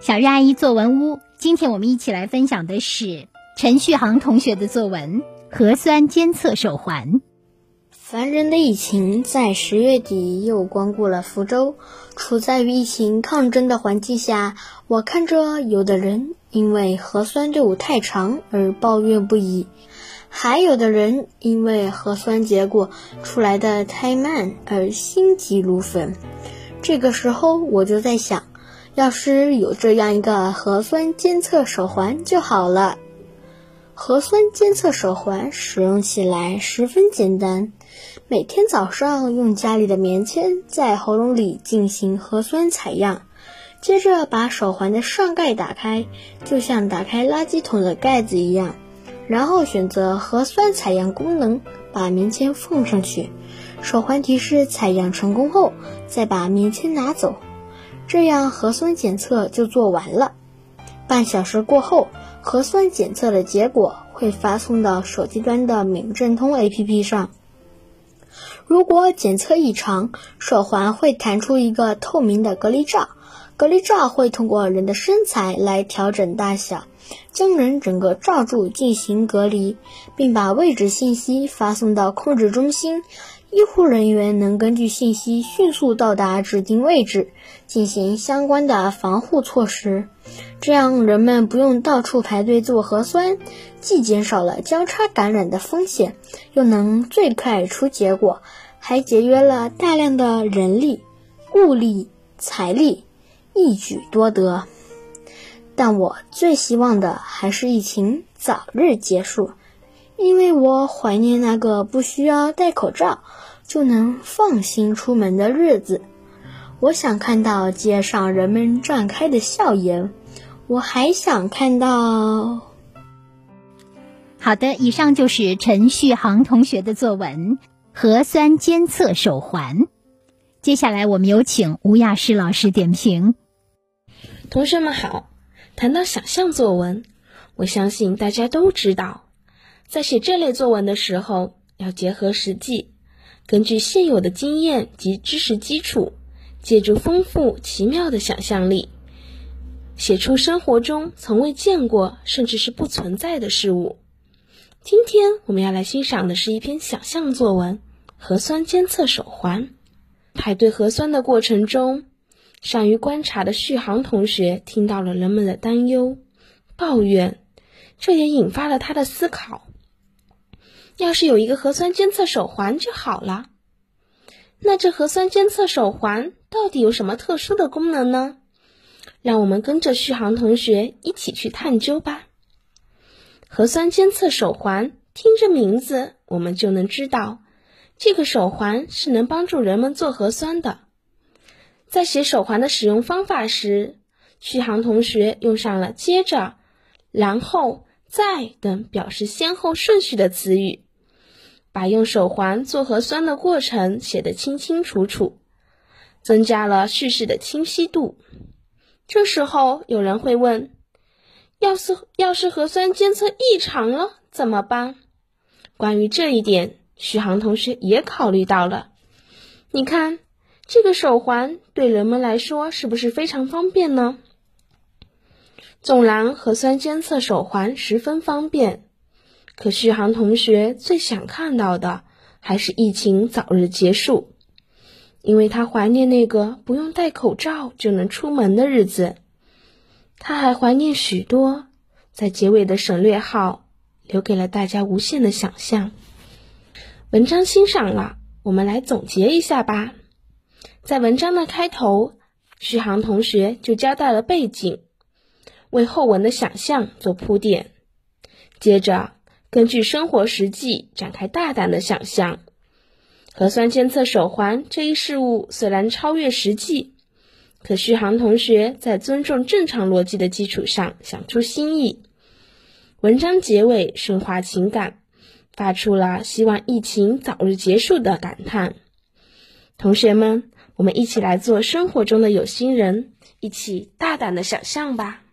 小月阿姨作文屋，今天我们一起来分享的是陈旭航同学的作文《核酸监测手环》。烦人的疫情在十月底又光顾了福州。处在与疫情抗争的环境下，我看着有的人因为核酸队伍太长而抱怨不已，还有的人因为核酸结果出来的太慢而心急如焚。这个时候，我就在想。要是有这样一个核酸监测手环就好了。核酸监测手环使用起来十分简单，每天早上用家里的棉签在喉咙里进行核酸采样，接着把手环的上盖打开，就像打开垃圾桶的盖子一样，然后选择核酸采样功能，把棉签放上去，手环提示采样成功后，再把棉签拿走。这样核酸检测就做完了。半小时过后，核酸检测的结果会发送到手机端的闽政通 APP 上。如果检测异常，手环会弹出一个透明的隔离罩，隔离罩会通过人的身材来调整大小，将人整个罩住进行隔离，并把位置信息发送到控制中心。医护人员能根据信息迅速到达指定位置，进行相关的防护措施。这样人们不用到处排队做核酸，既减少了交叉感染的风险，又能最快出结果，还节约了大量的人力、物力、财力，一举多得。但我最希望的还是疫情早日结束。因为我怀念那个不需要戴口罩就能放心出门的日子，我想看到街上人们绽开的笑颜，我还想看到。好的，以上就是陈旭航同学的作文《核酸监测手环》。接下来我们有请吴亚诗老师点评。同学们好，谈到想象作文，我相信大家都知道。在写这类作文的时候，要结合实际，根据现有的经验及知识基础，借助丰富奇妙的想象力，写出生活中从未见过甚至是不存在的事物。今天我们要来欣赏的是一篇想象作文《核酸监测手环》。排队核酸的过程中，善于观察的续航同学听到了人们的担忧、抱怨，这也引发了他的思考。要是有一个核酸监测手环就好了。那这核酸监测手环到底有什么特殊的功能呢？让我们跟着续航同学一起去探究吧。核酸监测手环，听着名字，我们就能知道，这个手环是能帮助人们做核酸的。在写手环的使用方法时，续航同学用上了“接着”“然后”“再”等表示先后顺序的词语。把用手环做核酸的过程写得清清楚楚，增加了叙事的清晰度。这时候有人会问：要是要是核酸监测异常了怎么办？关于这一点，徐航同学也考虑到了。你看，这个手环对人们来说是不是非常方便呢？纵然核酸监测手环十分方便。可续航同学最想看到的还是疫情早日结束，因为他怀念那个不用戴口罩就能出门的日子。他还怀念许多，在结尾的省略号留给了大家无限的想象。文章欣赏了，我们来总结一下吧。在文章的开头，续航同学就交代了背景，为后文的想象做铺垫，接着。根据生活实际展开大胆的想象，核酸监测手环这一事物虽然超越实际，可续航同学在尊重正常逻辑的基础上想出新意。文章结尾升华情感，发出了希望疫情早日结束的感叹。同学们，我们一起来做生活中的有心人，一起大胆的想象吧。